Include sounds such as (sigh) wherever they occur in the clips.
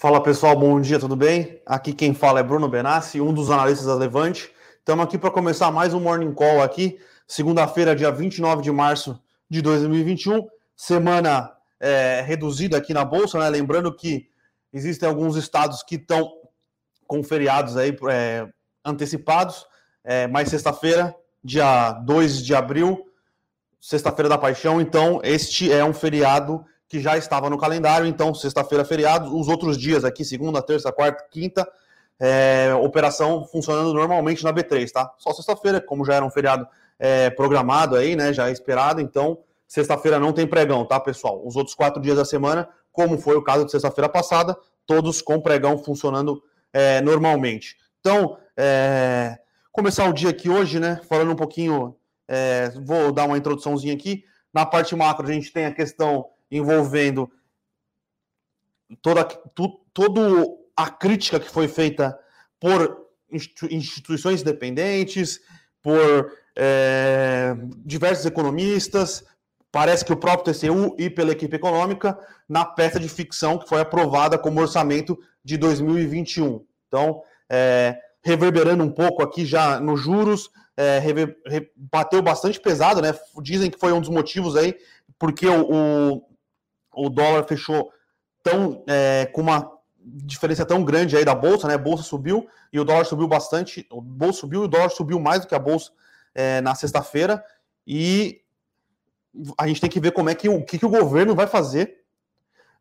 Fala pessoal, bom dia, tudo bem? Aqui quem fala é Bruno Benassi, um dos analistas da Levante. Estamos aqui para começar mais um Morning Call aqui, segunda-feira, dia 29 de março de 2021, semana é, reduzida aqui na Bolsa, né? Lembrando que existem alguns estados que estão com feriados aí é, antecipados, é, mas sexta-feira, dia 2 de abril, sexta-feira da paixão, então este é um feriado que já estava no calendário, então sexta-feira feriado, os outros dias aqui, segunda, terça, quarta, quinta, é, operação funcionando normalmente na B3, tá? Só sexta-feira, como já era um feriado é, programado aí, né, já esperado, então sexta-feira não tem pregão, tá, pessoal? Os outros quatro dias da semana, como foi o caso de sexta-feira passada, todos com pregão funcionando é, normalmente. Então, é, começar o dia aqui hoje, né, falando um pouquinho, é, vou dar uma introduçãozinha aqui. Na parte macro, a gente tem a questão envolvendo toda tu, a crítica que foi feita por instituições independentes, por é, diversos economistas, parece que o próprio TCU e pela equipe econômica, na peça de ficção que foi aprovada como orçamento de 2021. Então, é, reverberando um pouco aqui já nos juros, é, rever, re, bateu bastante pesado, né? Dizem que foi um dos motivos aí, porque o, o, o dólar fechou tão é, com uma diferença tão grande aí da bolsa, né? A bolsa subiu e o dólar subiu bastante. O bolsa subiu e o dólar subiu mais do que a bolsa é, na sexta-feira. E a gente tem que ver como é que o que, que o governo vai fazer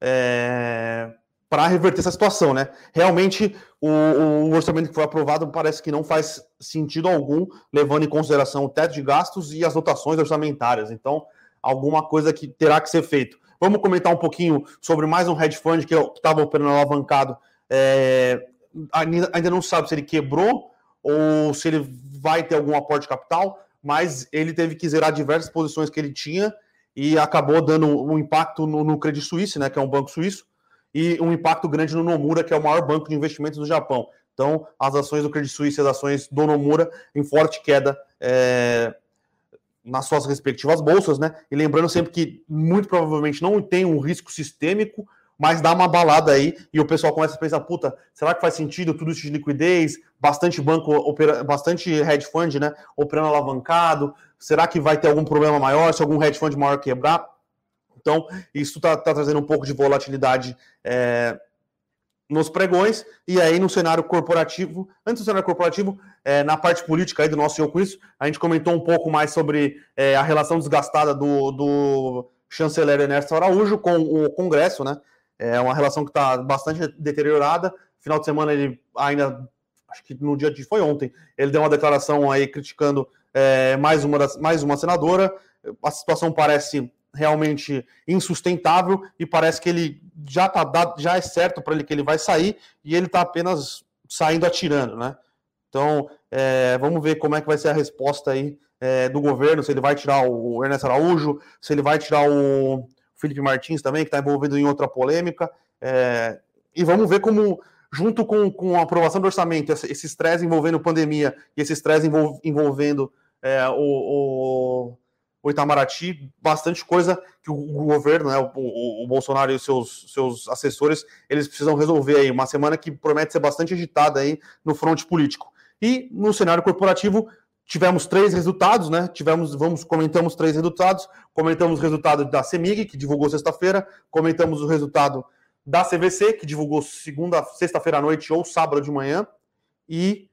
é, para reverter essa situação, né? Realmente, o, o, orçamento que foi aprovado parece que não faz sentido algum, levando em consideração o teto de gastos e as dotações orçamentárias. Então, alguma coisa que terá que ser feito. Vamos comentar um pouquinho sobre mais um hedge fund que estava operando alavancado. É, ainda não sabe se ele quebrou ou se ele vai ter algum aporte de capital, mas ele teve que zerar diversas posições que ele tinha e acabou dando um impacto no, no Credit Suisse, né, que é um banco suíço, e um impacto grande no Nomura, que é o maior banco de investimentos do Japão. Então, as ações do Credit Suisse as ações do Nomura em forte queda é, nas suas respectivas bolsas, né? E lembrando sempre que muito provavelmente não tem um risco sistêmico, mas dá uma balada aí e o pessoal começa a pensar, puta, será que faz sentido tudo isso de liquidez, bastante banco, opera, bastante hedge fund, né, operando alavancado, será que vai ter algum problema maior, se algum hedge fund maior quebrar? Então, isso está tá trazendo um pouco de volatilidade é, nos pregões, e aí no cenário corporativo, antes do cenário corporativo, é, na parte política aí do nosso Eu Com Isso, a gente comentou um pouco mais sobre é, a relação desgastada do, do chanceler Ernesto Araújo com o Congresso, né? É uma relação que está bastante deteriorada. Final de semana ele ainda, acho que no dia de foi ontem, ele deu uma declaração aí criticando é, mais, uma das, mais uma senadora. A situação parece realmente insustentável e parece que ele já tá dado, já é certo para ele que ele vai sair e ele está apenas saindo atirando, né? Então, é, vamos ver como é que vai ser a resposta aí é, do governo, se ele vai tirar o Ernesto Araújo, se ele vai tirar o Felipe Martins também, que está envolvido em outra polêmica. É, e vamos ver como, junto com, com a aprovação do orçamento, esse estresse envolvendo pandemia e esse estresse envolvendo é, o, o o Itamaraty, bastante coisa que o, governo, né, o, o, Bolsonaro e os seus, seus assessores, eles precisam resolver aí. Uma semana que promete ser bastante agitada aí no fronte político. E no cenário corporativo, tivemos três resultados, né? Tivemos, vamos, comentamos três resultados. Comentamos o resultado da CEMIG, que divulgou sexta-feira, comentamos o resultado da CVC, que divulgou segunda, sexta-feira à noite ou sábado de manhã, e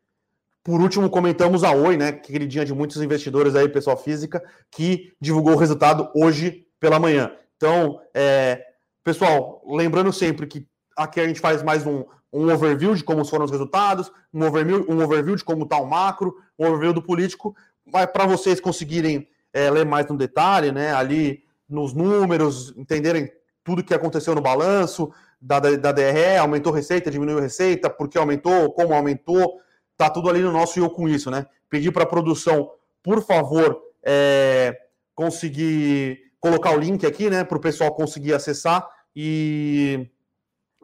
por último, comentamos a Oi, né? Queridinha de muitos investidores aí, pessoal física, que divulgou o resultado hoje pela manhã. Então, é, pessoal, lembrando sempre que aqui a gente faz mais um, um overview de como foram os resultados, um overview, um overview de como está o macro, um overview do político, para vocês conseguirem é, ler mais no detalhe, né? Ali nos números, entenderem tudo que aconteceu no balanço da, da DRE, aumentou receita, diminuiu receita, por que aumentou, como aumentou, tá tudo ali no nosso Eu Com Isso, né? Pedir para a produção, por favor, é, conseguir colocar o link aqui, né, para o pessoal conseguir acessar e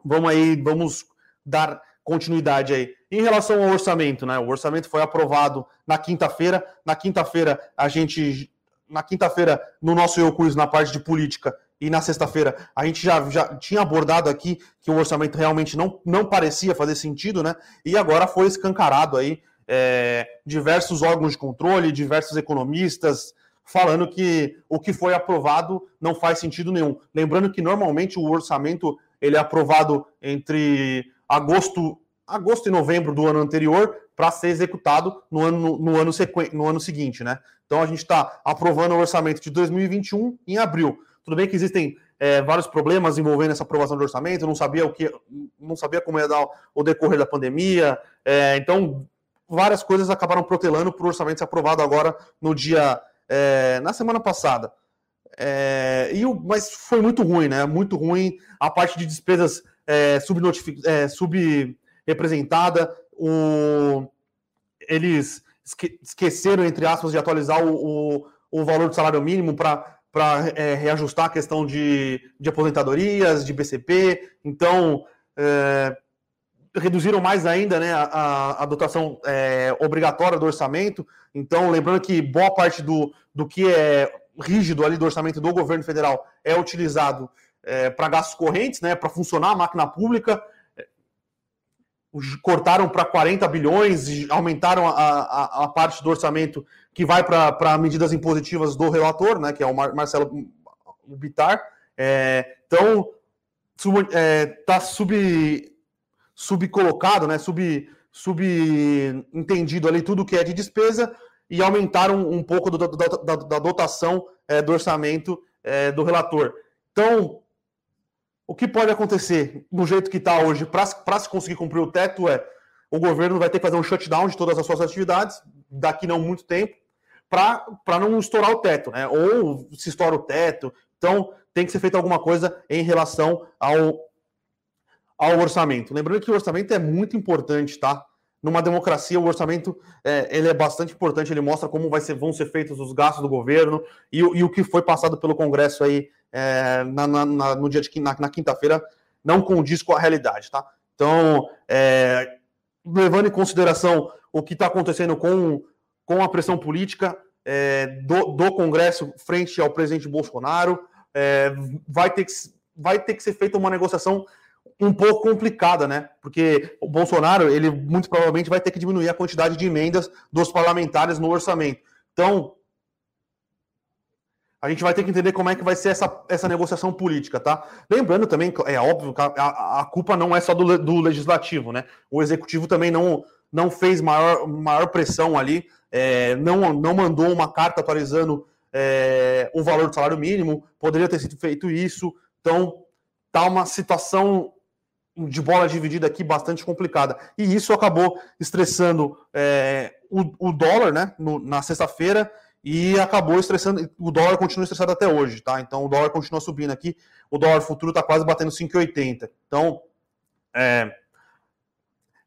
vamos aí, vamos dar continuidade aí. Em relação ao orçamento, né? O orçamento foi aprovado na quinta-feira. Na quinta-feira, a gente. Na quinta-feira, no nosso Eu Isso, na parte de política, e na sexta-feira a gente já, já tinha abordado aqui que o orçamento realmente não, não parecia fazer sentido, né? E agora foi escancarado aí é, diversos órgãos de controle, diversos economistas falando que o que foi aprovado não faz sentido nenhum. Lembrando que normalmente o orçamento ele é aprovado entre agosto, agosto e novembro do ano anterior para ser executado no ano, no, ano sequ... no ano seguinte, né? Então a gente está aprovando o orçamento de 2021 em abril. Tudo bem que existem é, vários problemas envolvendo essa aprovação do orçamento, não sabia o que, não sabia como ia dar o decorrer da pandemia, é, então várias coisas acabaram protelando para o orçamento ser aprovado agora no dia é, na semana passada. É, e o, mas foi muito ruim, né? Muito ruim a parte de despesas é, é, subrepresentada. O, eles esque, esqueceram, entre aspas, de atualizar o, o, o valor do salário mínimo para para é, reajustar a questão de, de aposentadorias, de BCP. Então, é, reduziram mais ainda né, a, a dotação é, obrigatória do orçamento. Então, lembrando que boa parte do, do que é rígido ali do orçamento do governo federal é utilizado é, para gastos correntes, né, para funcionar a máquina pública. Cortaram para 40 bilhões, aumentaram a, a, a parte do orçamento que vai para medidas impositivas do relator, né, que é o Mar Marcelo Bitar. É, então, está é, tá sub, subcolocado, né, sub, subentendido ali tudo que é de despesa e aumentaram um pouco do, da, da, da, dotação é, do orçamento é, do relator. Então, o que pode acontecer no jeito que está hoje para se conseguir cumprir o teto é o governo vai ter que fazer um shutdown de todas as suas atividades daqui não muito tempo para não estourar o teto, né? Ou se estoura o teto. Então, tem que ser feita alguma coisa em relação ao, ao orçamento. Lembrando que o orçamento é muito importante, tá? Numa democracia, o orçamento é, ele é bastante importante, ele mostra como vai ser, vão ser feitos os gastos do governo e, e o que foi passado pelo Congresso aí é, na, na, no dia de na, na quinta-feira não condiz com a realidade, tá? Então, é, levando em consideração o que está acontecendo com com a pressão política é, do, do, Congresso frente ao presidente Bolsonaro. É, vai, ter que, vai ter que ser feita uma negociação um pouco complicada, né? Porque o Bolsonaro, ele muito provavelmente vai ter que diminuir a quantidade de emendas dos parlamentares no orçamento. Então, a gente vai ter que entender como é que vai ser essa, essa negociação política, tá? Lembrando também, é óbvio a, a culpa não é só do, do legislativo, né? O executivo também não, não fez maior, maior pressão ali é, não, não mandou uma carta atualizando é, o valor do salário mínimo, poderia ter sido feito isso. Então, tá uma situação de bola dividida aqui bastante complicada. E isso acabou estressando é, o, o, dólar né, no, na sexta-feira e acabou estressando. O dólar continua estressado até hoje, tá? Então o dólar continua subindo aqui. O dólar futuro está quase batendo 5,80. Então, é,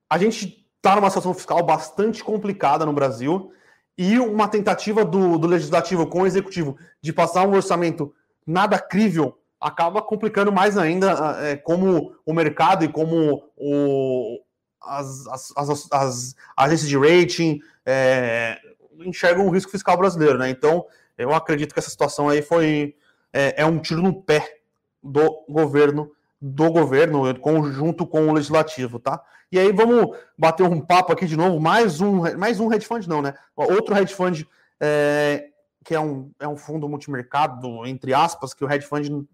a gente está numa situação fiscal bastante complicada no Brasil e uma tentativa do, do legislativo com o executivo de passar um orçamento nada crível acaba complicando mais ainda é, como o mercado e como o, as, as, as, as agências de rating é, enxergam o risco fiscal brasileiro, né? Então, eu acredito que essa situação aí foi é, é um tiro no pé do governo do governo, conjunto com o legislativo, tá? E aí vamos bater um papo aqui de novo, mais um, mais um hedge fund não, né? Outro hedge fund é, que é um, é um fundo multimercado, entre aspas, que o hedge fund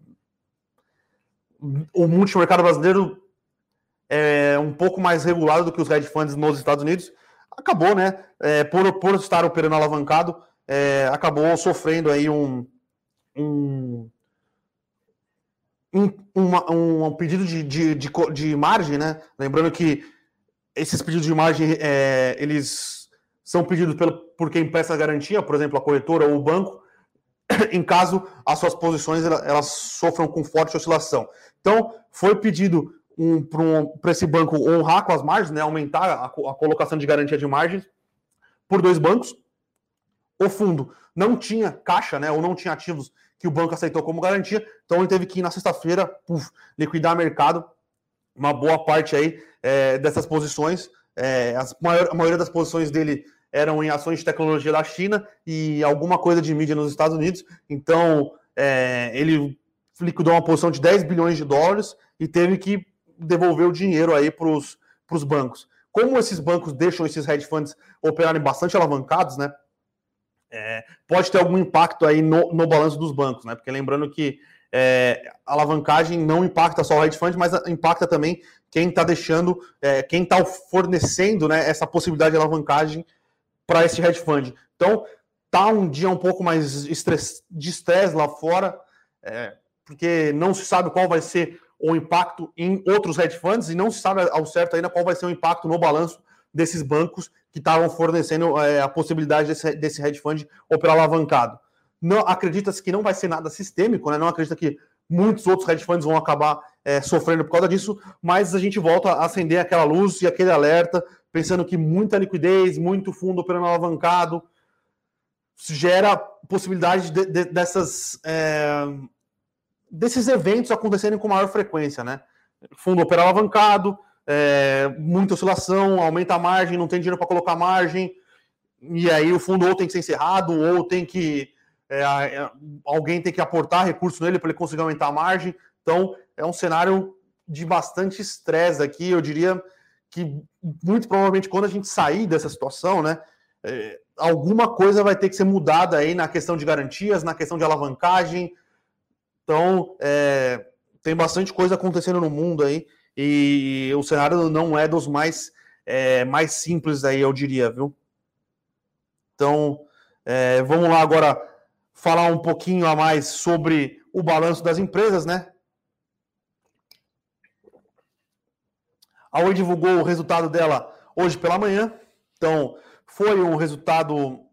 o multimercado brasileiro é um pouco mais regulado do que os hedge funds nos Estados Unidos, acabou, né? É, por, por estar operando alavancado, é, acabou sofrendo aí um, um um, uma, um pedido de, de, de, de, margem, né? Lembrando que esses pedidos de margem, é, eles são pedidos pelo, por quem presta a garantia, por exemplo, a corretora ou o banco, (clears throat) em caso as suas posições elas, sofram com forte oscilação. Então, foi pedido um, para um, esse banco honrar com as margens, né, aumentar a, a colocação de garantia de margens por dois bancos. O fundo não tinha caixa, né, ou não tinha ativos que o banco aceitou como garantia. Então ele teve que ir na sexta-feira liquidar mercado, uma boa parte aí é, dessas posições. É, as maior, a maioria das posições dele eram em ações de tecnologia da China e alguma coisa de mídia nos Estados Unidos. Então é, ele liquidou uma posição de 10 bilhões de dólares e teve que devolver o dinheiro aí para os bancos. Como esses bancos deixam esses hedge funds operarem bastante alavancados, né? É, pode ter algum impacto aí no, no balanço dos bancos, né? Porque lembrando que é, a alavancagem não impacta só o hedge fund, mas impacta também quem está deixando, é, quem está fornecendo né, essa possibilidade de alavancagem para esse hedge fund. Então, tá um dia um pouco mais de estresse lá fora, é, porque não se sabe qual vai ser o impacto em outros hedge funds e não se sabe ao certo ainda qual vai ser o impacto no balanço desses bancos que estavam fornecendo é, a possibilidade desse, desse hedge fund operar alavancado. Não acredita-se que não vai ser nada sistêmico, né? Não acredita que muitos outros hedge funds vão acabar é, sofrendo por causa disso, mas a gente volta a acender aquela luz e aquele alerta, pensando que muita liquidez, muito fundo operando alavancado, gera possibilidade de, de, dessas é, desses eventos acontecerem com maior frequência, né? Fundo operar alavancado, é, muita oscilação, aumenta a margem, não tem dinheiro para colocar margem, e aí o fundo ou tem que ser encerrado, ou tem que. É, é alguém tem que aportar recurso nele para ele conseguir aumentar a margem. Então, é um cenário de bastante estresse aqui. Eu diria que, muito provavelmente, quando a gente sair dessa situação, né, é, alguma coisa vai ter que ser mudada aí na questão de garantias, na questão de alavancagem. Então, é, tem bastante coisa acontecendo no mundo aí e o cenário não é dos mais, é, mais simples aí, eu diria, viu? Então, é, vamos lá agora falar um pouquinho a mais sobre o balanço das empresas, né? A Oi divulgou o resultado dela hoje pela manhã. Então, foi um resultado.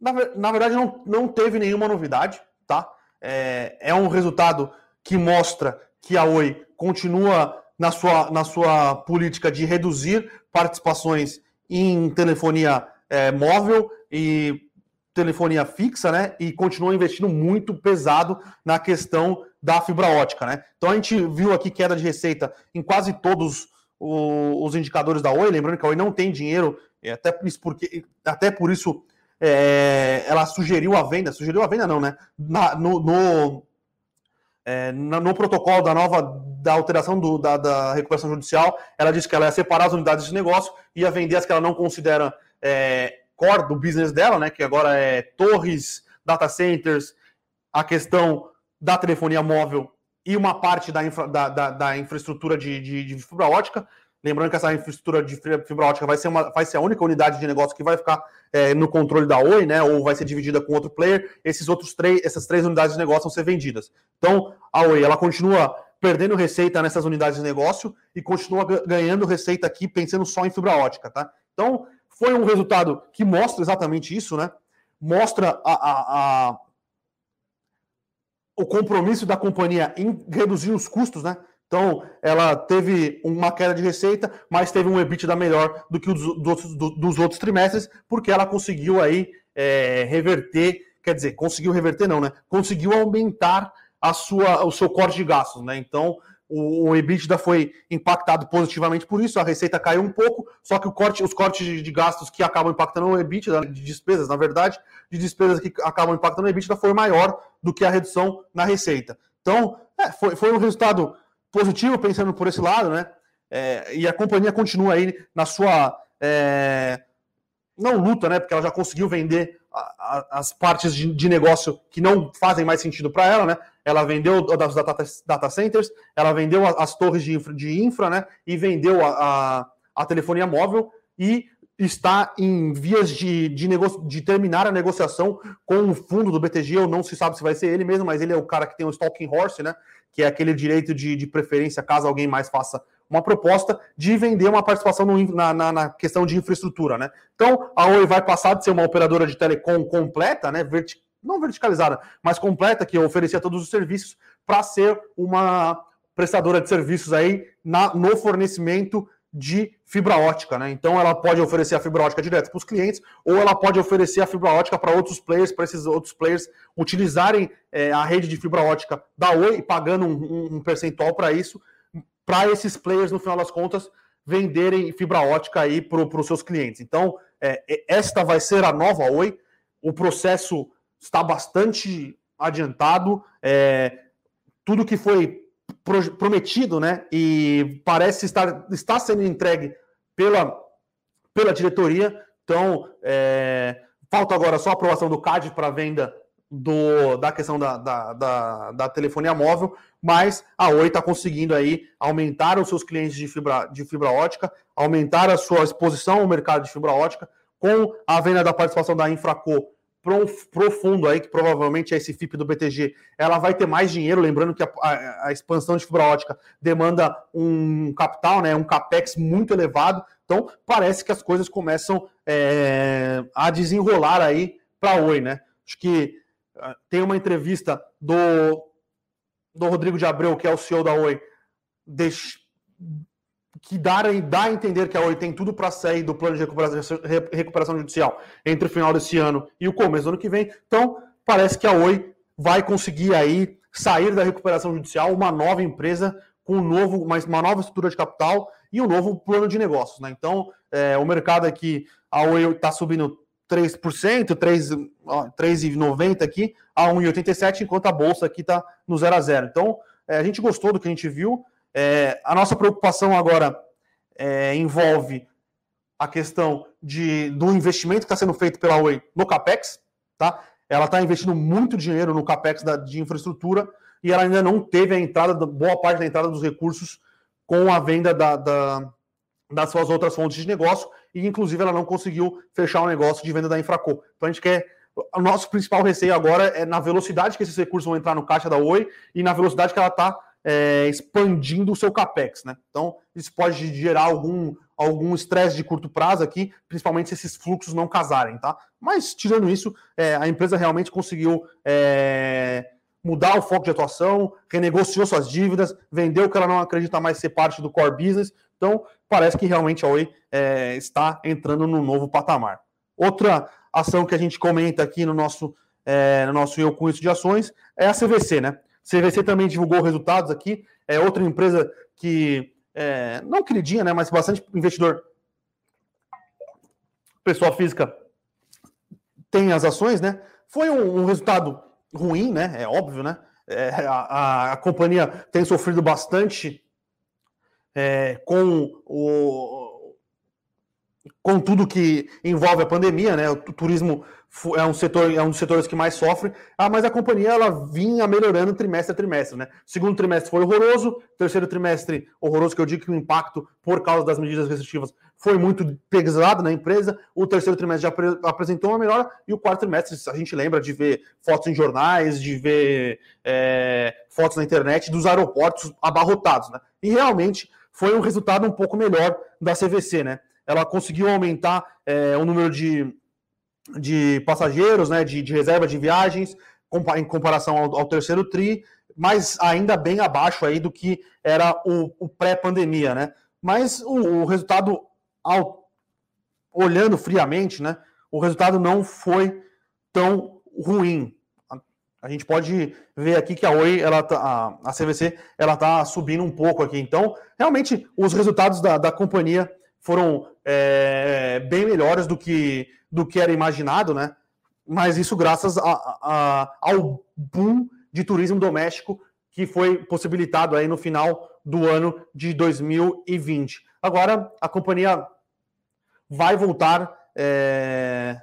Na, na verdade, não, não teve nenhuma novidade, tá? É, é um resultado que mostra que a Oi continua na sua, na sua política de reduzir participações em telefonia é, móvel e telefonia fixa, né? E continua investindo muito pesado na questão da fibra ótica, né? Então a gente viu aqui queda de receita em quase todos os indicadores da Oi, lembrando que a Oi não tem dinheiro, até por isso, porque, até por isso é, ela sugeriu a venda, sugeriu a venda não, né? Na, no, no é, no, protocolo da nova da alteração do, da, da, recuperação judicial, ela disse que ela ia separar as unidades de negócio, ia vender as que ela não considera é, core do business dela, né? Que agora é torres, data centers, a questão da telefonia móvel e uma parte da, infra, da, da, da infraestrutura de, de, de fibra ótica. Lembrando que essa infraestrutura de fibra ótica vai ser, uma, vai ser a única unidade de negócio que vai ficar é, no controle da Oi, né? Ou vai ser dividida com outro player. Esses outros três, essas três unidades de negócio vão ser vendidas. Então, a Oi ela continua perdendo receita nessas unidades de negócio e continua ganhando receita aqui pensando só em fibra ótica, tá? Então, foi um resultado que mostra exatamente isso, né? Mostra a, a, a o compromisso da companhia em reduzir os custos, né? Então, ela teve uma queda de receita, mas teve um EBITDA melhor do que os dos, dos outros trimestres, porque ela conseguiu aí é, reverter, quer dizer, conseguiu reverter não, né? Conseguiu aumentar a sua, o seu corte de gastos, né? Então, o, o EBITDA foi impactado positivamente por isso, a receita caiu um pouco, só que corte, os cortes de, de gastos que acabam impactando o EBITDA, de despesas, na verdade, de despesas que acabam impactando o EBITDA foi maior do que a redução na receita. Então, é, foi, foi um resultado positivo pensando por esse lado, né? É, e a companhia continua aí na sua é, não luta, né? Porque ela já conseguiu vender a, a, as partes de, de, negócio que não fazem mais sentido para ela, né? Ela vendeu das data, data centers, ela vendeu as, as torres de infra, de infra, né? E vendeu a, a, telefonia móvel e está em vias de, de, de terminar a negociação com o fundo do BTG, ou não se sabe se vai ser ele mesmo, mas ele é o cara que tem o stalking horse, né? Que é aquele direito de, de preferência, caso alguém mais faça uma proposta de vender uma participação no, na, na, na, questão de infraestrutura, né? Então, a Oi vai passar de ser uma operadora de telecom completa, né? Verti não verticalizada, mas completa, que oferecia todos os serviços, para ser uma prestadora de serviços aí na, no fornecimento de fibra ótica, né? Então ela pode oferecer a fibra ótica direto para os clientes, ou ela pode oferecer a fibra ótica para outros players, para esses outros players utilizarem é, a rede de fibra ótica da Oi, pagando um, um percentual para isso, para esses players, no final das contas, venderem fibra ótica aí para os seus clientes. Então, é, esta vai ser a nova Oi. O processo está bastante adiantado, é, tudo que foi prometido, né? E parece estar está sendo entregue pela, pela diretoria. Então, é, falta agora só a aprovação do CAD para venda do, da questão da, da, da, da, telefonia móvel, mas a Oi está conseguindo aí aumentar os seus clientes de fibra, de fibra ótica, aumentar a sua exposição ao mercado de fibra ótica, com a venda da participação da Infraco profundo aí, que provavelmente é esse FIP do BTG, ela vai ter mais dinheiro, lembrando que a, a, a, expansão de fibra ótica demanda um capital, né, um capex muito elevado, então parece que as coisas começam é, a desenrolar aí para Oi, né? Acho que uh, tem uma entrevista do, do Rodrigo de Abreu, que é o CEO da Oi, deix, que dá, dá a entender que a Oi tem tudo para sair do plano de recuperação, recuperação judicial entre o final desse ano e o começo do ano que vem. Então, parece que a Oi vai conseguir aí sair da recuperação judicial uma nova empresa com um novo, uma, uma nova estrutura de capital e um novo plano de negócios. Né? Então, é, o mercado aqui, a Oi está subindo 3%, 3,90 aqui a 1,87, enquanto a bolsa aqui está no 0 a 0. Então, é, a gente gostou do que a gente viu. É, a nossa preocupação agora é, envolve a questão de, do investimento que está sendo feito pela Oi no CAPEX, tá? Ela está investindo muito dinheiro no CAPEX da, de infraestrutura e ela ainda não teve a entrada, boa parte da entrada dos recursos com a venda da, da, das suas outras fontes de negócio e, inclusive, ela não conseguiu fechar o negócio de venda da Infraco. Então, a gente quer. O nosso principal receio agora é na velocidade que esses recursos vão entrar no caixa da Oi e na velocidade que ela está é, expandindo o seu capex, né? Então, isso pode gerar algum algum estresse de curto prazo aqui, principalmente se esses fluxos não casarem, tá? Mas, tirando isso, é, a empresa realmente conseguiu é, mudar o foco de atuação, renegociou suas dívidas, vendeu que ela não acredita mais ser parte do core business. Então, parece que realmente a Oi é, está entrando num novo patamar. Outra ação que a gente comenta aqui no nosso, é, no nosso Eu Com Isso de Ações é a CVC, né? CVC também divulgou resultados aqui, é outra empresa que, é, não queridinha, né, mas bastante investidor, pessoa física, tem as ações, né? Foi um, um resultado ruim, né? É óbvio, né? É, a, a, companhia tem sofrido bastante é, com o, com tudo que envolve a pandemia, né? O turismo é um setor, é um dos setores que mais sofre. Ah, mas a companhia ela vinha melhorando trimestre a trimestre, né? Segundo trimestre foi horroroso, terceiro trimestre horroroso, que eu digo que o impacto por causa das medidas restritivas foi muito pesado na empresa. O terceiro trimestre já apresentou uma melhora e o quarto trimestre a gente lembra de ver fotos em jornais, de ver é, fotos na internet dos aeroportos abarrotados, né? E realmente foi um resultado um pouco melhor da CVC, né? Ela conseguiu aumentar é, o número de de passageiros, né, de, de reserva de viagens, em comparação ao, ao, terceiro TRI, mas ainda bem abaixo aí do que era o, o pré-pandemia, né? Mas o, o resultado, ao, olhando friamente, né, o resultado não foi tão ruim. A, gente pode ver aqui que a Oi, ela tá, a, a CVC, ela está subindo um pouco aqui. Então, realmente, os resultados da, da companhia foram é, bem melhores do que do que era imaginado, né? Mas isso graças a, a, ao boom de turismo doméstico que foi possibilitado aí no final do ano de 2020. Agora a companhia vai voltar. É...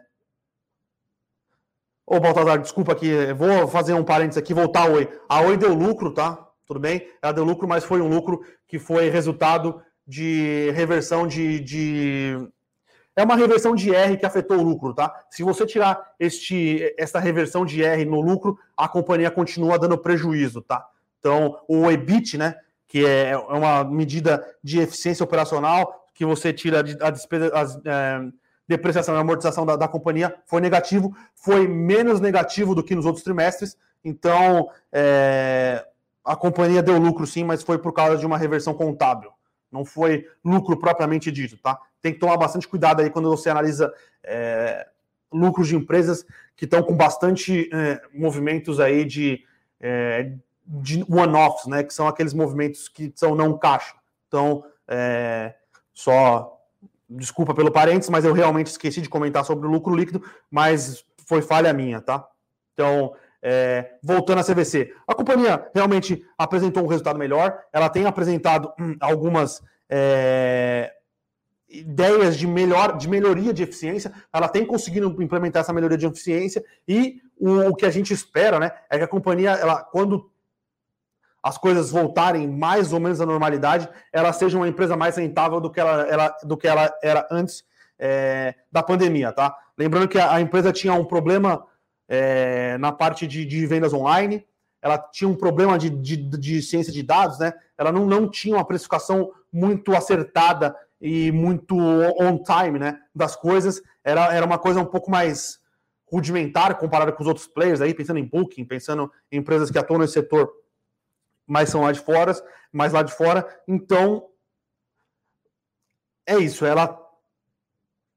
Ô, Baltazar, desculpa aqui, vou fazer um parênteses aqui, voltar a Oi. A Oi deu lucro, tá? Tudo bem? Ela deu lucro, mas foi um lucro que foi resultado de reversão de, de é uma reversão de R que afetou o lucro, tá? Se você tirar este, essa reversão de R no lucro, a companhia continua dando prejuízo, tá? Então, o EBIT, né, que é, é uma medida de eficiência operacional, que você tira a despesa, a, é, depreciação e amortização da, da, companhia, foi negativo, foi menos negativo do que nos outros trimestres, então é, a companhia deu lucro sim, mas foi por causa de uma reversão contábil. Não foi lucro propriamente dito, tá? Tem que tomar bastante cuidado aí quando você analisa é, lucros de empresas que estão com bastante é, movimentos aí de, é, de one-offs, né? Que são aqueles movimentos que são não caixa. Então, é, só desculpa pelo parênteses, mas eu realmente esqueci de comentar sobre o lucro líquido, mas foi falha minha, tá? Então, É, voltando à CVC, a companhia realmente apresentou um resultado melhor. Ela tem apresentado hum, algumas é, ideias de, melhor, de melhoria de eficiência. Ela tem conseguido implementar essa melhoria de eficiência e o, o que a gente espera, né, é que a companhia, ela, quando as coisas voltarem mais ou menos à normalidade, ela seja uma empresa mais rentável do que ela, ela do que ela era antes é, da pandemia, tá? Lembrando que a, a empresa tinha um problema é, na parte de, de, vendas online, ela tinha um problema de, de, de, ciência de dados, né? Ela não, não tinha uma precificação muito acertada e muito on time, né? Das coisas. Era, era uma coisa um pouco mais rudimentar comparada com os outros players aí, pensando em Booking, pensando em empresas que atuam nesse setor, mas são lá de fora, mais lá de fora. Então, é isso. Ela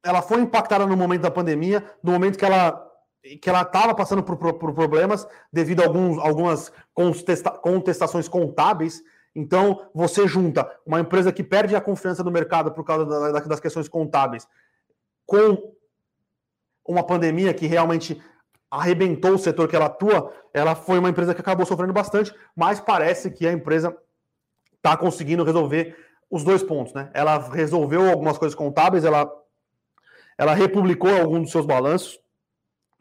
ela foi impactada no momento da pandemia, no momento que ela que ela estava passando por, por, problemas devido a alguns, algumas contesta, contestações contábeis. Então, você junta uma empresa que perde a confiança do mercado por causa da, das questões contábeis com uma pandemia que realmente arrebentou o setor que ela atua, ela foi uma empresa que acabou sofrendo bastante, mas parece que a empresa está conseguindo resolver os dois pontos, né? Ela resolveu algumas coisas contábeis, ela ela republicou alguns dos seus balanços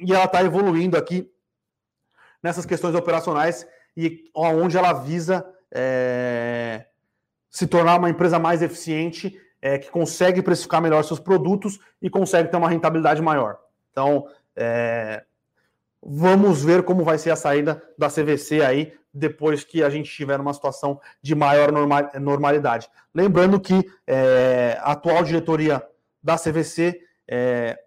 e ela está evoluindo aqui nessas questões operacionais e onde ela visa é, se tornar uma empresa mais eficiente, é, que consegue precificar melhor seus produtos e consegue ter uma rentabilidade maior. Então, é, vamos ver como vai ser a saída da CVC aí depois que a gente tiver uma situação de maior normalidade. Lembrando que é, a atual diretoria da CVC é,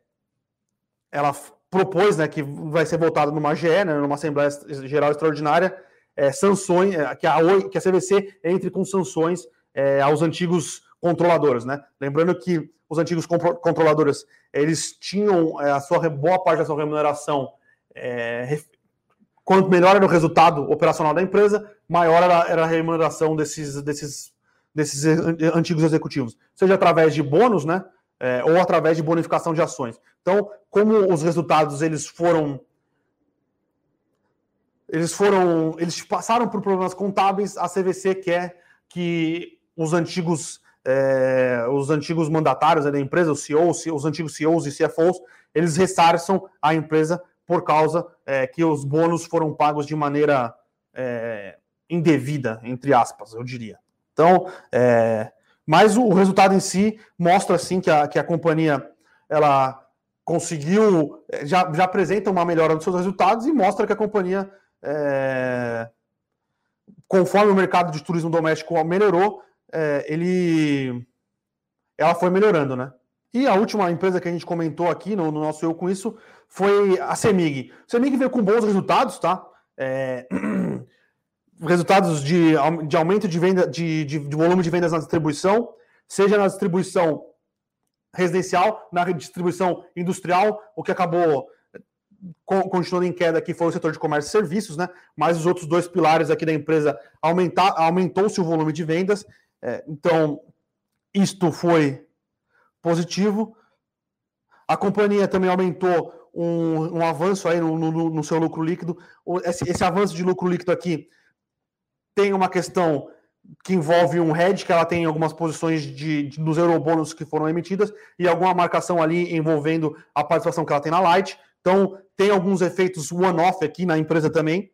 ela propôs né, que vai ser votado numa GE, né, numa Assembleia Geral Extraordinária, é, sanções, é, que, a, que a CVC entre com sanções é, aos antigos controladores. Né? Lembrando que os antigos controladores eles tinham é, a sua boa parte da sua remuneração é, quanto melhor era o resultado operacional da empresa, maior era, era a remuneração desses, desses, desses antigos executivos, seja através de bônus, né, é, ou através de bonificação de ações. Então, como os resultados eles foram eles foram eles passaram por problemas contábeis, a CVC quer que os antigos é, os antigos mandatários da empresa, os CEOs, os antigos CEOs e CFOs, eles ressarçam a empresa por causa é, que os bônus foram pagos de maneira é, indevida, entre aspas, eu diria. Então, mas o, resultado em si mostra assim que a, que a companhia ela conseguiu, é, já, já apresenta uma melhora nos seus resultados e mostra que a companhia, é, conforme o mercado de turismo doméstico melhorou, é, ele, ela foi melhorando, né? E a última empresa que a gente comentou aqui no, no nosso Eu Com Isso foi a Semig. A Semig veio com bons resultados, tá? É, (clears throat) resultados de, de aumento de, venda, de, de, de volume de vendas na distribuição, seja na distribuição residencial, na distribuição industrial, o que acabou continuando em queda aqui foi o setor de comércio e serviços, né? Mas os outros dois pilares aqui da empresa aumentar, aumentou-se o volume de vendas. É, então, isto foi positivo. A companhia também aumentou um, um avanço aí no, no, no, seu lucro líquido. Esse, esse avanço de lucro líquido aqui tem uma questão que envolve um hedge, que ela tem algumas posições de, de, dos eurobônus que foram emitidas e alguma marcação ali envolvendo a participação que ela tem na Light. Então, tem alguns efeitos one-off aqui na empresa também.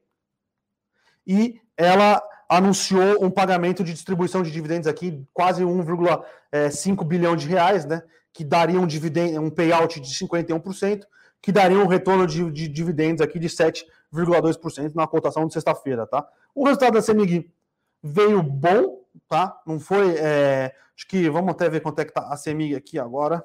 E ela anunciou um pagamento de distribuição de dividendos aqui, quase 1,5 eh, bilhão de reais, né? Que daria um, dividend, um payout de 51%, que daria um retorno de, de dividendos aqui de 7,2% na cotação de sexta-feira, tá? O resultado da CEMIG veio bom, tá? Não foi. É, acho que vamos até ver quanto é que tá a CEMIG aqui agora.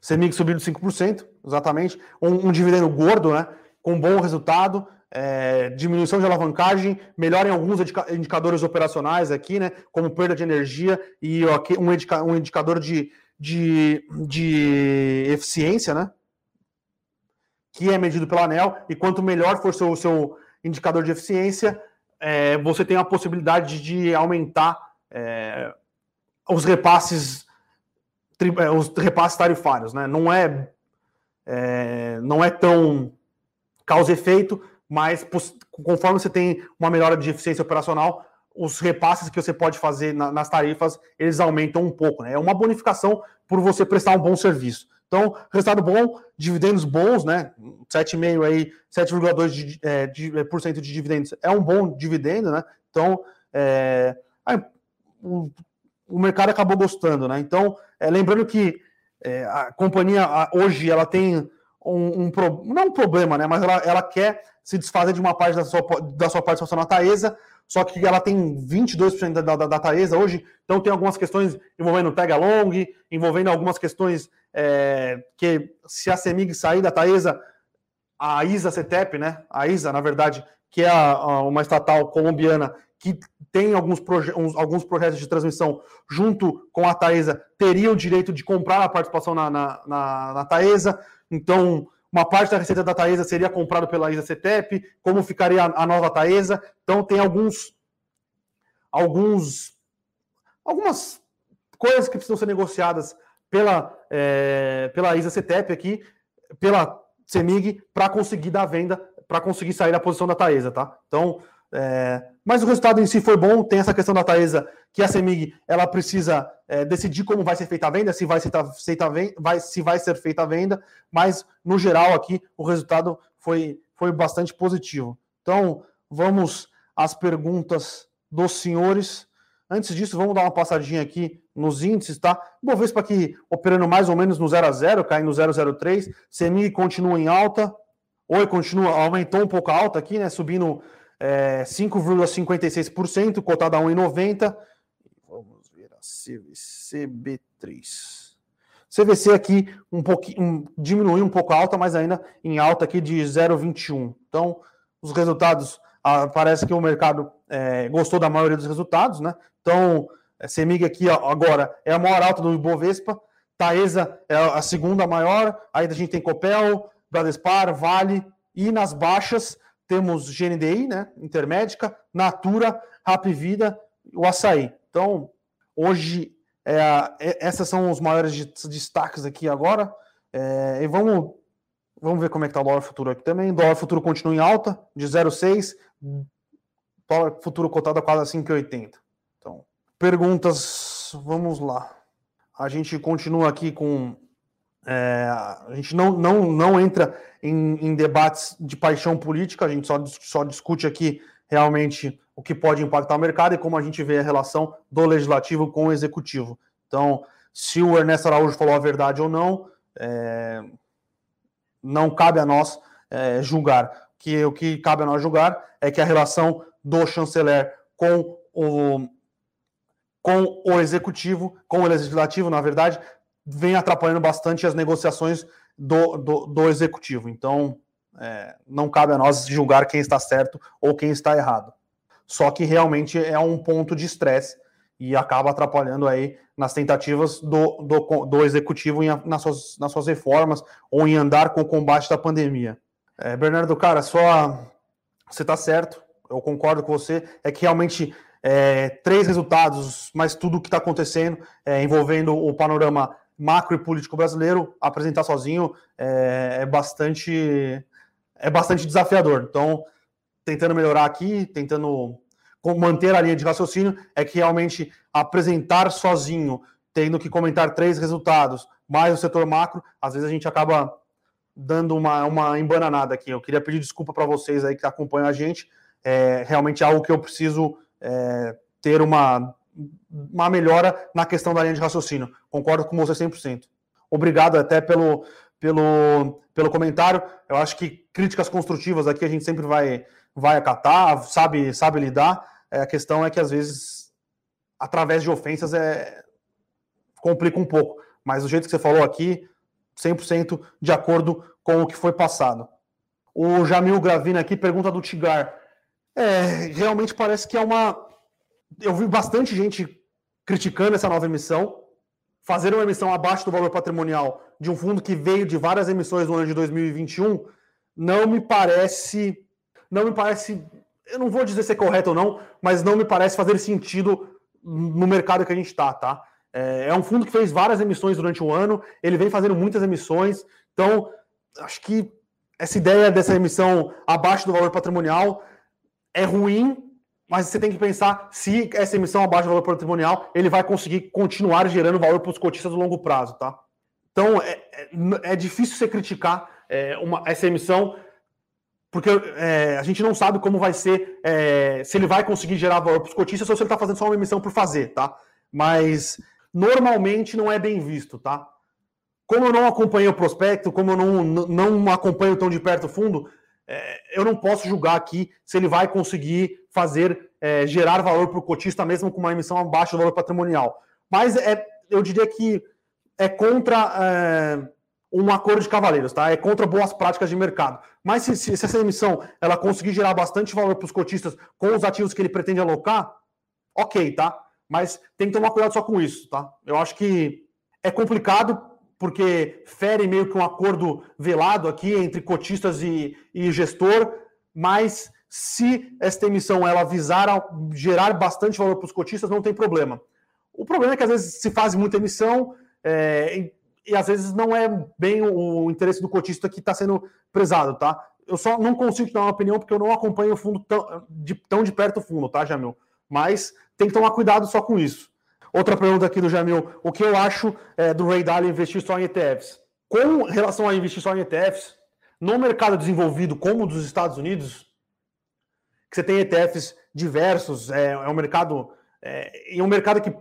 CEMIG subiu de 5%, exatamente. Um, um dividendo gordo, né? Com bom resultado. É, diminuição de alavancagem, melhora em alguns indicadores operacionais aqui, né? Como perda de energia e um, indica, um indicador de, de, de eficiência, né? Que é medido pela ANEL. E quanto melhor for o seu, seu indicador de eficiência, é, você tem a possibilidade de aumentar é, os repasses é, os repasses tarifários, né? Não é, é não é tão causa efeito, mas conforme você tem uma melhora de eficiência operacional, os repasses que você pode fazer na, nas tarifas, eles aumentam um pouco. Né? É uma bonificação por você prestar um bom serviço. Então, resultado bom, dividendos bons, né? 7,5 aí, 7,2% de, é, de, é, por cento de dividendos é um bom dividendo, né? Então, é, o, o, mercado acabou gostando, né? Então, é, lembrando que é, a companhia a, hoje ela tem um, um pro, não um problema, né? Mas ela, ela quer se desfazer de uma parte da sua, da sua participação na Taesa, só que ela tem 22% da, da, da Taesa hoje, então tem algumas questões envolvendo tag along, envolvendo algumas questões é, que se a CEMIG sair da Taesa, a ISA CETEP, né? A ISA, na verdade, que é a, a, uma estatal colombiana que tem alguns, proje uns, alguns projetos de transmissão junto com a Taesa, teria o direito de comprar a participação na, na, na, na Taesa. Então, uma parte da receita da Taesa seria comprada pela ISA CETEP, como ficaria a, nova Taesa. Então tem alguns alguns algumas coisas que precisam ser negociadas pela é, pela ISA CETEP aqui, pela CEMIG para conseguir dar venda, para conseguir sair da posição da Taesa, tá? Então, é, mas o resultado em si foi bom. Tem essa questão da Taesa que a CEMIG ela precisa é, decidir como vai ser feita a venda, se vai, ser feita, vai, se vai ser feita a venda, mas no geral aqui o resultado foi, foi bastante positivo. Então vamos às perguntas dos senhores. Antes disso, vamos dar uma passadinha aqui nos índices, tá? Bovespa aqui operando mais ou menos no 0 a 0, caindo no 0,03. CEMIG continua em alta. Oi, continua, aumentou um pouco a alta aqui, né? Subindo é, 5,56%, cotada a 1,90. Vamos ver a CVC-B3. CVC aqui um pouquinho diminuiu um pouco a alta, mas ainda em alta aqui de 0,21. Então, os resultados ah, parece que o mercado é, gostou da maioria dos resultados, né? Então, a é, Semig aqui ó, agora é a maior alta do Ibovespa, Taesa é a segunda maior, aí a gente tem Copel, Bradespar, Vale e nas baixas temos GNDI, né, Intermédica, Natura, Rap Vida, o Açaí. Então, hoje, é, é, essas são os maiores destaques aqui agora. É, e vamos, vamos ver como é que está o dólar futuro aqui também. O dólar futuro continua em alta, de 0,6. Dólar futuro cotado a quase 5,80. Então, perguntas, vamos lá. A gente continua aqui com é, a gente não, não, não entra em, em, debates de paixão política, a gente só, só discute aqui realmente o que pode impactar o mercado e como a gente vê a relação do legislativo com o executivo. Então, se o Ernesto Araújo falou a verdade ou não, é, não cabe a nós é, julgar. Que o que cabe a nós julgar é que a relação do chanceler com o com o executivo, com o legislativo, na verdade, vem atrapalhando bastante as negociações do, do, do executivo. Então, é, não cabe a nós julgar quem está certo ou quem está errado. Só que realmente é um ponto de estresse e acaba atrapalhando aí nas tentativas do, do, do executivo em, nas, suas, nas suas reformas ou em andar com o combate da pandemia. É, Bernardo, cara, só você está certo, eu concordo com você, é que realmente é, três resultados, mas tudo o que está acontecendo é, envolvendo o panorama macro e político brasileiro, apresentar sozinho é, é, bastante é bastante desafiador. Então, tentando melhorar aqui, tentando manter a linha de raciocínio, é que realmente apresentar sozinho, tendo que comentar três resultados, mais o setor macro, às vezes a gente acaba dando uma, uma embananada aqui. Eu queria pedir desculpa para vocês aí que acompanham a gente. É realmente algo que eu preciso é, ter uma uma melhora na questão da linha de raciocínio. Concordo com você 100%. Obrigado até pelo, pelo, pelo comentário. Eu acho que críticas construtivas aqui a gente sempre vai, vai acatar, sabe, sabe lidar. É, a questão é que às vezes, através de ofensas, é, complica um pouco. Mas do jeito que você falou aqui, 100% de acordo com o que foi passado. O Jamil Gravina aqui pergunta do Tigar. É, realmente parece que é uma eu vi bastante gente criticando essa nova emissão, fazer uma emissão abaixo do valor patrimonial de um fundo que veio de várias emissões no ano de 2021, não me parece, não me parece, eu não vou dizer se é correto ou não, mas não me parece fazer sentido no mercado que a gente está, tá? É, é um fundo que fez várias emissões durante o ano, ele vem fazendo muitas emissões, então acho que essa ideia dessa emissão abaixo do valor patrimonial é ruim, mas você tem que pensar se essa emissão abaixo do valor patrimonial ele vai conseguir continuar gerando valor para os cotistas no longo prazo, tá? Então é, é, é difícil você criticar é, uma, essa emissão porque é, a gente não sabe como vai ser, é, se ele vai conseguir gerar valor para os cotistas ou se ele está fazendo só uma emissão por fazer, tá? Mas normalmente não é bem visto, tá? Como eu não acompanho o prospecto, como eu não, não acompanho tão de perto o fundo, é, eu não posso julgar aqui se ele vai conseguir fazer, é, gerar valor para o cotista mesmo com uma emissão abaixo do valor patrimonial. Mas é, eu diria que é contra é, um acordo de cavaleiros, tá? É contra boas práticas de mercado. Mas se, se, se essa emissão ela conseguir gerar bastante valor para os cotistas com os ativos que ele pretende alocar, ok, tá? Mas tem que tomar cuidado só com isso, tá? Eu acho que é complicado porque fere meio que um acordo velado aqui entre cotistas e, e gestor, mas se esta emissão ela visar gerar bastante valor para os cotistas, não tem problema. O problema é que às vezes se faz muita emissão é, e às vezes não é bem o interesse do cotista que está sendo prezado, tá? Eu só não consigo dar uma opinião porque eu não acompanho o fundo tão de, tão de perto o fundo, tá, Jamil? Mas tem que tomar cuidado só com isso. Outra pergunta aqui do Jamil: o que eu acho é, do Ray Dalio investir só em ETFs? Com relação a investir só em ETFs, no mercado desenvolvido como o dos Estados Unidos, que você tem ETFs diversos, é, é um mercado. É, e um mercado que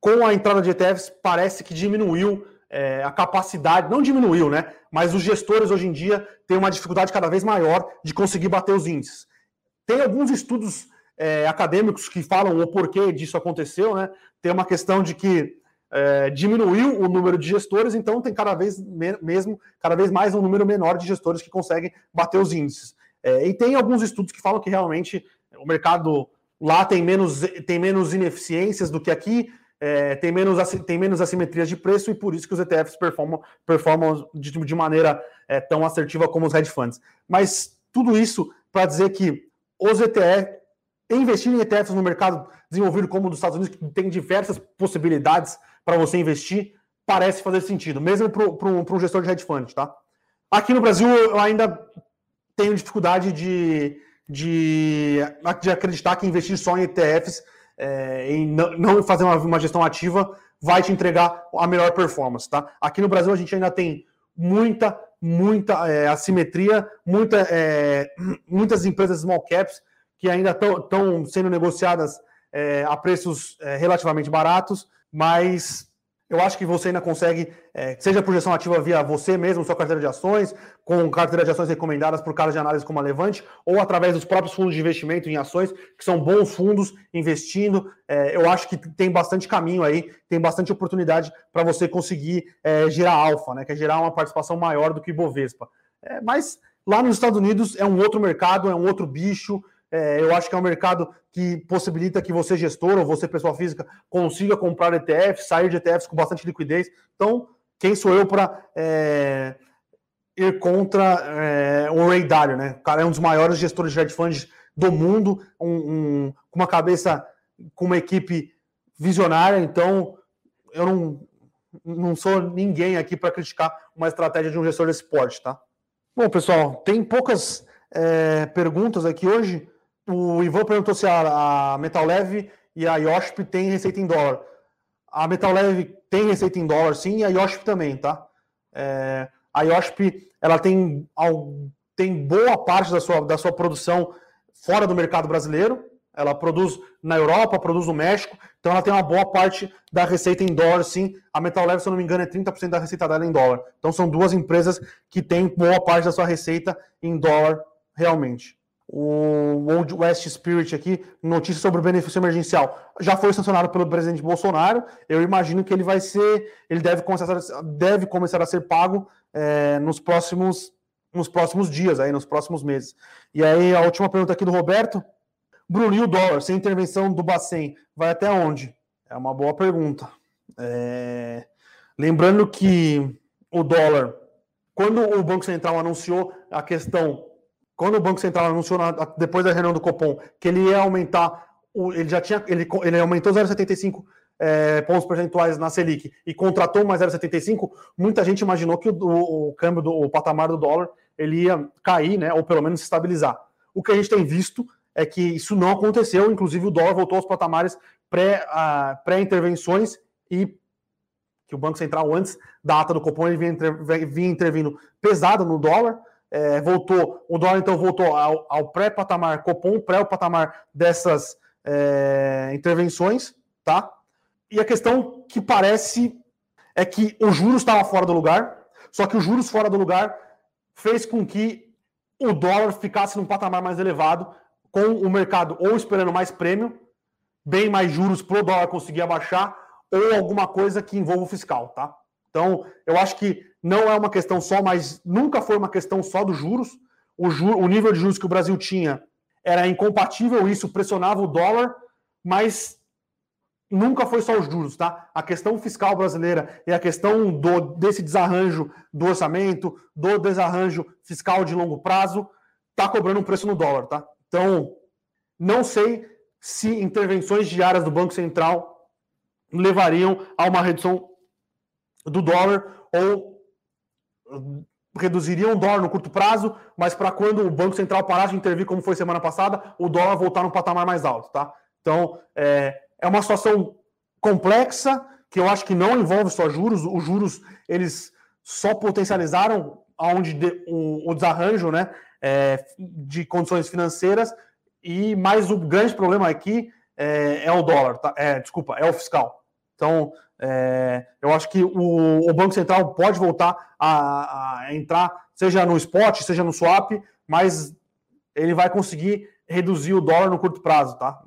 com a entrada de ETFs, parece que diminuiu é, a capacidade, não diminuiu, né? Mas os gestores hoje em dia têm uma dificuldade cada vez maior de conseguir bater os índices. Tem alguns estudos é, acadêmicos que falam o porquê disso aconteceu, né? Tem uma questão de que é, diminuiu o número de gestores, então tem cada vez mesmo, cada vez mais um número menor de gestores que conseguem bater os índices. É, e tem alguns estudos que falam que realmente o mercado lá tem menos, tem menos ineficiências do que aqui, é, tem, menos, tem menos assimetrias de preço e por isso que os ETFs performam, performam de, de maneira é, tão assertiva como os hedge funds. Mas tudo isso para dizer que os ETFs, investir em ETFs no mercado desenvolvido como o dos Estados Unidos, que tem diversas possibilidades para você investir, parece fazer sentido, mesmo para um gestor de hedge fund, tá? Aqui no Brasil eu ainda tenho dificuldade de, de, de acreditar que investir só em ETFs é, em não, fazer uma, uma, gestão ativa vai te entregar a melhor performance, tá? Aqui no Brasil a gente ainda tem muita, muita é, assimetria, muita, é, (clears throat) muitas empresas small caps que ainda estão sendo negociadas é, a preços é, relativamente baratos, mas eu acho que você ainda consegue, é, seja projeção ativa via você mesmo, sua carteira de ações, com carteira de ações recomendadas por caras de análise como a Levante, ou através dos próprios fundos de investimento em ações, que são bons fundos investindo. É, eu acho que tem bastante caminho aí, tem bastante oportunidade para você conseguir é, gerar alfa, né, que é gerar uma participação maior do que Bovespa. É, mas lá nos Estados Unidos é um outro mercado, é um outro bicho, é, eu acho que é um mercado que possibilita que você, gestor ou você, pessoa física, consiga comprar ETFs, sair de ETFs com bastante liquidez. Então, quem sou eu para é, ir contra é, o Ray Dalio, né? O cara é um dos maiores gestores de hedge funds do mundo, um, um, com uma cabeça, com uma equipe visionária. Então, eu não, não sou ninguém aqui para criticar uma estratégia de um gestor desse porte, tá? Bom, pessoal, tem poucas é, perguntas aqui hoje. O Ivan perguntou se a, a Metal Leve e a Yoshp tem receita em dólar. A Metal Leve tem receita em dólar, sim, e a Yoshp também, tá? É, a Yoshp, ela tem, tem boa parte da sua, da sua produção fora do mercado brasileiro. Ela produz na Europa, produz no México, então ela tem uma boa parte da receita em dólar, sim. A Metal Leve, se eu não me engano, é 30% da receita dela em dólar. Então são duas empresas que têm boa parte da sua receita em dólar realmente o Old West Spirit aqui, notícia sobre o benefício emergencial, já foi sancionado pelo presidente Bolsonaro. Eu imagino que ele vai ser, ele deve começar a, deve começar a ser pago é, nos próximos nos próximos dias, aí nos próximos meses. E aí a última pergunta aqui do Roberto, Bruno, e o dólar, sem intervenção do Bacen, vai até onde? É uma boa pergunta. É... Lembrando que o dólar, quando o Banco Central anunciou a questão quando o Banco Central anunciou depois da reunião do Copom que ele ia aumentar, ele já tinha, ele, ele aumentou 0,75 é, pontos percentuais na Selic e contratou mais 0,75, muita gente imaginou que o, o, o câmbio do o patamar do dólar ele ia cair, né, ou pelo menos se estabilizar. O que a gente tem visto é que isso não aconteceu, inclusive o dólar voltou aos patamares pré-intervenções pré e que o Banco Central, antes da ata do Copom, ele vinha, vinha intervindo pesado no dólar, é, voltou, o dólar então voltou ao, ao pré-patamar Copom, pré-patamar dessas é, intervenções, tá? E a questão que parece é que o juros estava fora do lugar, só que os juros fora do lugar fez com que o dólar ficasse num patamar mais elevado, com o mercado ou esperando mais prêmio, bem mais juros para o dólar conseguir abaixar, ou alguma coisa que envolva o fiscal, tá? Então, eu acho que não é uma questão só, mas nunca foi uma questão só dos juros. O, o nível de juros que o Brasil tinha era incompatível, isso pressionava o dólar, mas nunca foi só os juros, tá? A questão fiscal brasileira e a questão do, desse desarranjo do orçamento, do desarranjo fiscal de longo prazo, tá cobrando um preço no dólar, tá? Então, não sei se intervenções diárias do Banco Central levariam a uma redução do dólar ou reduziriam o dólar no curto prazo, mas para quando o Banco Central parar de intervir, como foi semana passada, o dólar voltar num patamar mais alto, tá? Então, é, é uma situação complexa, que eu acho que não envolve só juros, os juros, eles só potencializaram aonde de, o, o, desarranjo, né, é, de condições financeiras, e mais o grande problema aqui é, é o dólar, tá? é, desculpa, é o fiscal. Então, é, eu acho que o, o, Banco Central pode voltar a, a, entrar, seja no spot, seja no swap, mas ele vai conseguir reduzir o dólar no curto prazo, tá?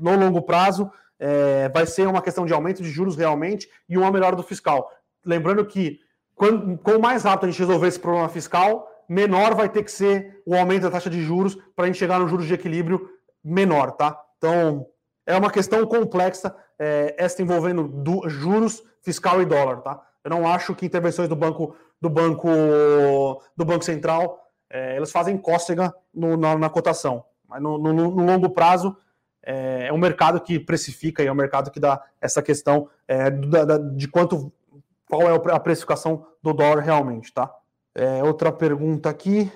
No longo prazo, é, vai ser uma questão de aumento de juros realmente e uma melhora do fiscal. Lembrando que quando, quanto mais rápido a gente resolver esse problema fiscal, menor vai ter que ser o aumento da taxa de juros para a gente chegar no juros de equilíbrio menor, tá? Então, é uma questão complexa, é, esta envolvendo do, juros, fiscal e dólar, tá? Eu não acho que intervenções do banco do banco do banco central é, elas fazem cócega no, na, na, cotação, mas no, no, no longo prazo é, é um mercado que precifica e é um mercado que dá essa questão é, da, da, de quanto qual é a precificação do dólar realmente, tá? É, outra pergunta aqui.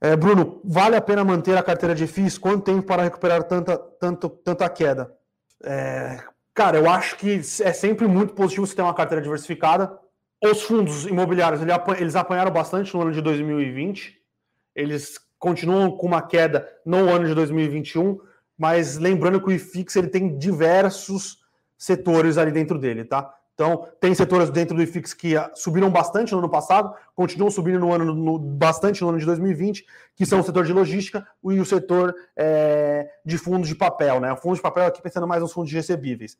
É, Bruno, vale a pena manter a carteira de FIIs? Quanto tempo para recuperar tanta, tanto, tanta queda? É, cara, eu acho que é sempre muito positivo você ter uma carteira diversificada. Os fundos imobiliários eles apanharam bastante no ano de 2020. Eles continuam com uma queda no ano de 2021, mas lembrando que o IFIX ele tem diversos setores ali dentro dele, tá? Então, tem setores dentro do IFIX que ah, subiram bastante no ano passado, continuam subindo no ano no, bastante no ano de 2020, que são o setor de logística e o setor é, de fundos de papel, né? O fundo de papel aqui pensando mais nos fundos de recebíveis.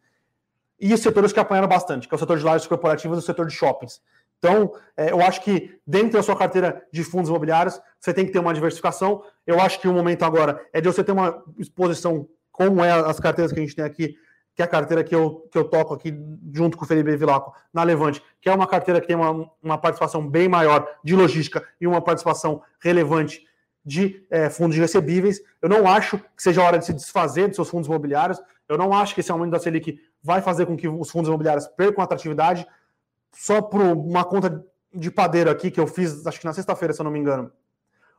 E os setores que apanharam bastante, que é o setor de lajes corporativas e o setor de shoppings. Então, é, eu acho que dentro da sua carteira de fundos imobiliários, você tem que ter uma diversificação. Eu acho que o momento agora é de você ter uma exposição, como é as carteiras que a gente tem aqui, que é a carteira que eu, que eu toco aqui junto com o Felipe Vilaco na Levante, que é uma carteira que tem uma, uma participação bem maior de logística e uma participação relevante de é, fundos recebíveis. Eu não acho que seja hora de se desfazer dos seus fundos imobiliários. Eu não acho que esse aumento da Selic vai fazer com que os fundos imobiliários percam atratividade. Só por uma conta de padeiro aqui que eu fiz, acho que na sexta-feira, se eu não me engano.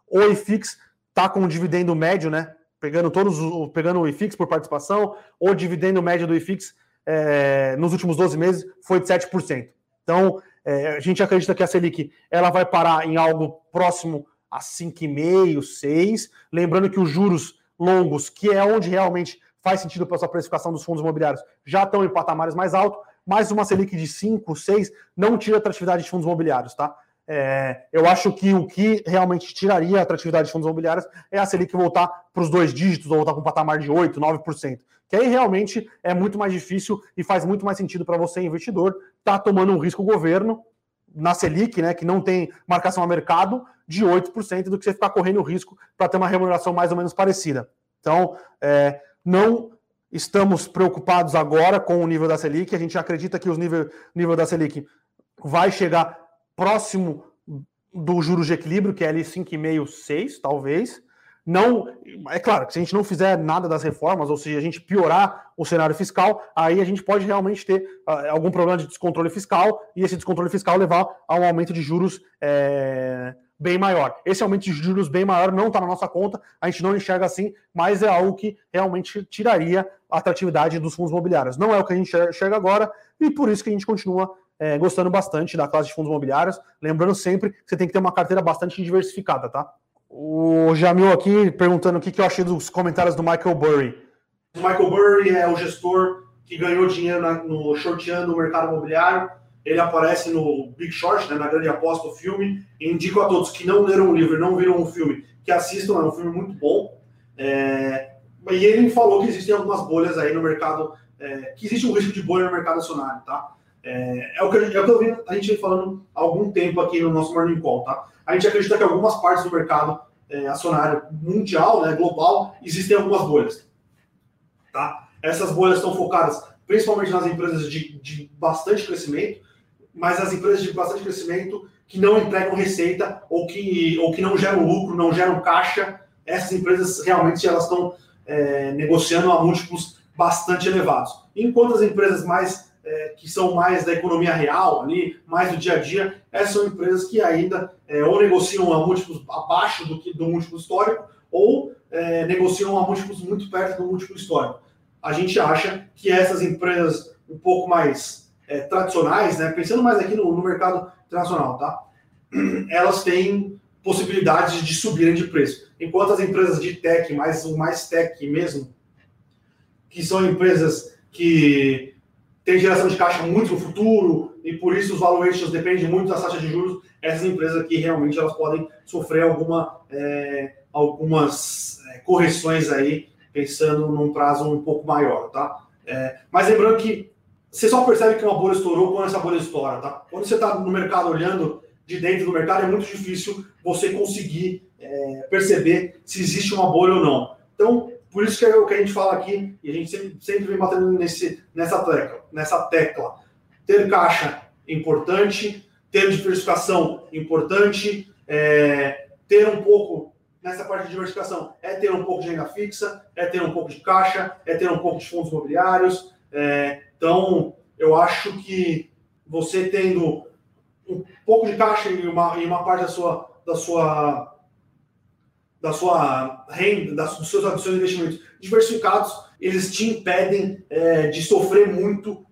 O IFIX está com um dividendo médio, né? Pegando todos pegando o IFIX por participação, o dividendo médio do IFIX é, nos últimos 12 meses foi de 7%. Então, é, a gente acredita que a Selic ela vai parar em algo próximo a 5,5%, 6%. Lembrando que os juros longos, que é onde realmente faz sentido para a precificação dos fundos imobiliários, já estão em patamares mais altos, mas uma Selic de 5, 6 não tira atratividade de fundos imobiliários, tá? É, eu acho que o que realmente tiraria a atratividade de fundos imobiliários é a Selic voltar para os dois dígitos, ou voltar com um patamar de 8%, 9%. Que aí realmente é muito mais difícil e faz muito mais sentido para você, investidor, estar tá tomando um risco governo na Selic, né, que não tem marcação a mercado, de 8% do que você ficar correndo o risco para ter uma remuneração mais ou menos parecida. Então, é, não estamos preocupados agora com o nível da Selic, a gente acredita que o nível, nível da Selic vai chegar próximo do juros de equilíbrio, que é ali 5,5, 6, talvez. Não, é claro que se a gente não fizer nada das reformas, ou se a gente piorar o cenário fiscal, aí a gente pode realmente ter uh, algum problema de descontrole fiscal e esse descontrole fiscal levar a um aumento de juros é, bem maior. Esse aumento de juros bem maior não está na nossa conta, a gente não enxerga assim, mas é algo que realmente tiraria a atratividade dos fundos imobiliários. Não é o que a gente enxerga agora, e por isso que a gente continua é, gostando bastante da classe de fundos imobiliários. Lembrando sempre que você tem que ter uma carteira bastante diversificada, tá? O Jamil aqui perguntando o que, que eu achei dos comentários do Michael Burry. O Michael Burry é o gestor que ganhou dinheiro na, no shorteando o mercado imobiliário. Ele aparece no Big Short, né, na grande aposta do filme. Indico a todos que não leram o livro, não viram o filme, que assistam, é um filme muito bom. É, e ele falou que existem algumas bolhas aí no mercado, é, que existe um risco de bolha no mercado acionário, tá? É, é, o que, é eu vi, a gente vem falando há algum tempo aqui no nosso Morning Call, tá? A gente acredita que algumas partes do mercado é, acionário mundial, né, global, existem algumas bolhas. Tá? Essas bolhas estão focadas principalmente nas empresas de, de bastante crescimento, mas as empresas de bastante crescimento que não entregam receita ou que, ou que não geram lucro, não geram caixa, essas empresas realmente elas estão é, negociando a múltiplos bastante elevados. Enquanto as empresas mais é, que são mais da economia real, ali, mais do dia a dia, essas são empresas que ainda é, ou negociam a múltiplos abaixo do, que, do múltiplo histórico, ou é, negociam a múltiplos muito perto do múltiplo histórico. A gente acha que essas empresas um pouco mais é, tradicionais, né, pensando mais aqui no, no mercado internacional, tá? (clears throat) elas têm possibilidades de subirem de preço. Enquanto as empresas de tech, mais, mais tech mesmo, que são empresas que tem geração de caixa muito no futuro e por isso os valuations dependem muito das taxas de juros. Essas empresas aqui realmente elas podem sofrer alguma, é, algumas é, correções aí, pensando num prazo um pouco maior, tá? É, mas lembrando que você só percebe que uma bolha estourou quando essa bolha estoura, tá? Quando você está no mercado olhando de dentro do mercado, é muito difícil você conseguir é, perceber se existe uma bolha ou não. Então, por isso que é o que a gente fala aqui, e a gente sempre, sempre vem batendo nesse, nessa, tecla, nessa tecla. Ter caixa importante, ter diversificação importante, é, ter um pouco, nessa parte de diversificação, é ter um pouco de renda fixa, é ter um pouco de caixa, é ter um pouco de fundos imobiliários. É, então, eu acho que você tendo um pouco de caixa em uma, em uma parte da sua, da sua da sua renda, das, dos seus seus investimentos diversificados, eles te impedem é, de sofrer muito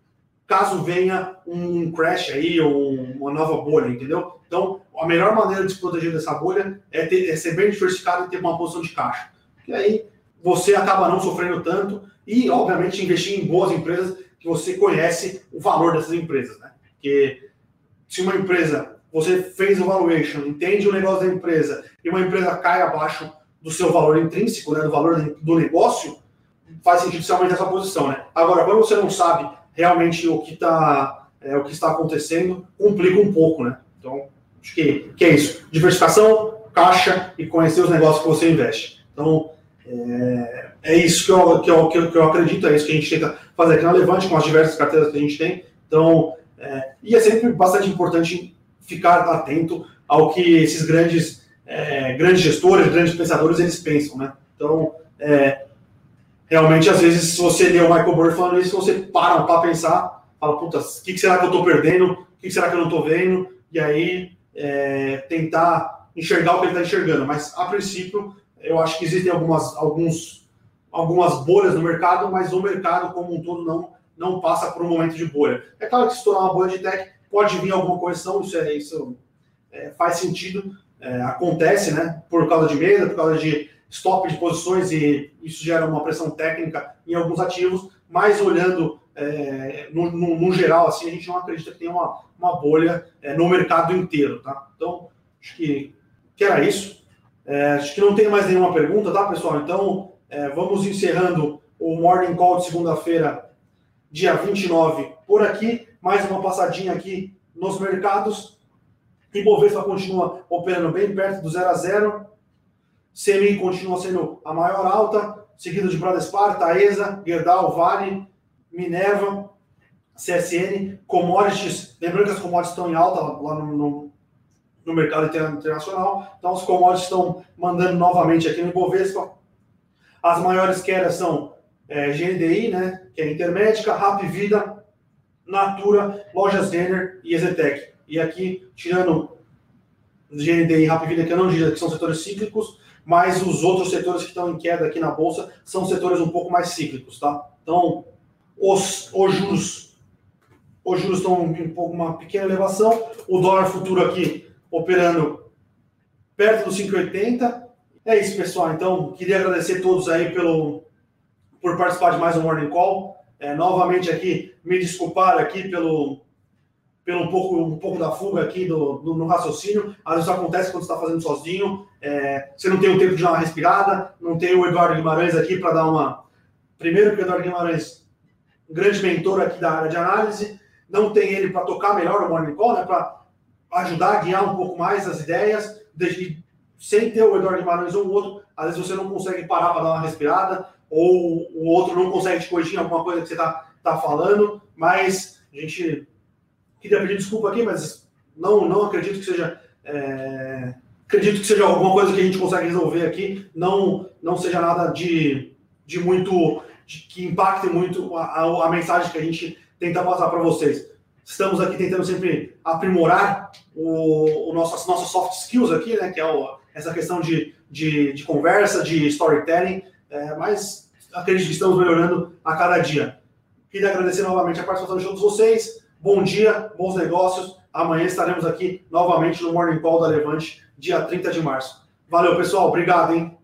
caso venha um crash aí ou uma nova bolha, entendeu? Então, a melhor maneira de se proteger dessa bolha é, ter, é ser bem diversificado e ter uma posição de caixa. E aí você acaba não sofrendo tanto e, obviamente, investir em boas empresas que você conhece o valor dessas empresas, né? Porque se uma empresa você fez o valuation, entende o negócio da empresa e uma empresa cai abaixo do seu valor intrínseco, né, do valor do negócio, faz sentido você aumentar essa posição, né? Agora, quando você não sabe realmente o que está é, o que está acontecendo, complica um pouco, né? Então, acho que, que é isso. Diversificação, caixa e conhecer os negócios que você investe. Então, é, é isso que eu, que, eu, que, eu, que eu acredito, é isso que a gente tenta fazer aqui na Levante, com as diversas carteiras que a gente tem. Então, é, e é sempre bastante importante ficar atento ao que esses grandes, é, grandes gestores, grandes pensadores, eles pensam, né? Então, é, realmente, às vezes, se você lê o Michael Burry falando isso, você para para pensar, fala, puta, o que, que, será que eu estou perdendo? O que, que, será que eu não estou vendo? E aí, é, tentar enxergar o que ele está enxergando. Mas, a princípio, eu acho que existem algumas, alguns, algumas bolhas no mercado, mas o mercado como um todo não, não passa por um momento de bolha. É claro que se tornar uma bolha de tech, pode vir alguma correção, isso, é, isso é, faz sentido, é, acontece, né? Por causa de mesa, por causa de stop de posições e isso gera uma pressão técnica em alguns ativos, mas olhando é, no, no, no, geral, assim, a gente não acredita que tenha uma, uma bolha é, no mercado inteiro, tá? Então, acho que, que era isso. É, acho que não tem mais nenhuma pergunta, tá, pessoal? Então, é, vamos encerrando o Morning Call de segunda-feira, dia 29, por aqui mais uma passadinha aqui nos mercados. Ibovespa continua operando bem perto do 0 a 0. CMI continua sendo a maior alta, seguido de Bradespar, Taesa, Gerdau, Vale, Minerva, CSN, commodities. Lembrando que as commodities estão em alta lá no, no, no mercado internacional. Então, os commodities estão mandando novamente aqui no Ibovespa. As maiores quedas são é, GNDI, né, que é Intermédica, Rap Vida, Natura, Lojas Denner e Ezetec. E aqui, tirando GND e Rapvida, que eu não diria que são setores cíclicos, mas os outros setores que estão em queda aqui na Bolsa são setores um pouco mais cíclicos, tá? Então, os, os juros os juros estão um pouco uma pequena elevação, o dólar futuro aqui operando perto dos 5,80. É isso, pessoal. Então, queria agradecer a todos aí pelo, por participar de mais um Morning Call. É, novamente aqui, me desculpar aqui pelo, pelo um pouco, um pouco da fuga aqui do, do no raciocínio. Às vezes acontece quando você está fazendo sozinho. É, você não tem o tempo de dar uma respirada, não tem o Eduardo Guimarães aqui para dar uma. Primeiro, que o Eduardo Guimarães, um grande mentor aqui da área de análise, não tem ele para tocar melhor o Morning Call, né, para ajudar a guiar um pouco mais as ideias, de, sem ter o Eduardo Guimarães ou o outro, às vezes você não consegue parar para dar uma respirada, ou o outro não consegue te corrigir alguma coisa que você está tá falando, mas a gente queria pedir desculpa aqui, mas não, não acredito que seja. É, acredito que seja alguma coisa que a gente consegue resolver aqui, não, não seja nada de, de muito. De, que impacte muito a, a, a mensagem que a gente tenta passar para vocês. Estamos aqui tentando sempre aprimorar o, o nosso, as nossas soft skills aqui, né? Que é o, essa questão de, de, de, conversa, de storytelling, é, mas acredito que estamos melhorando a cada dia. Queria agradecer novamente a participação de todos vocês. Bom dia, bons negócios. Amanhã estaremos aqui novamente no Morning Call da Levante, dia 30 de março. Valeu, pessoal. Obrigado, hein?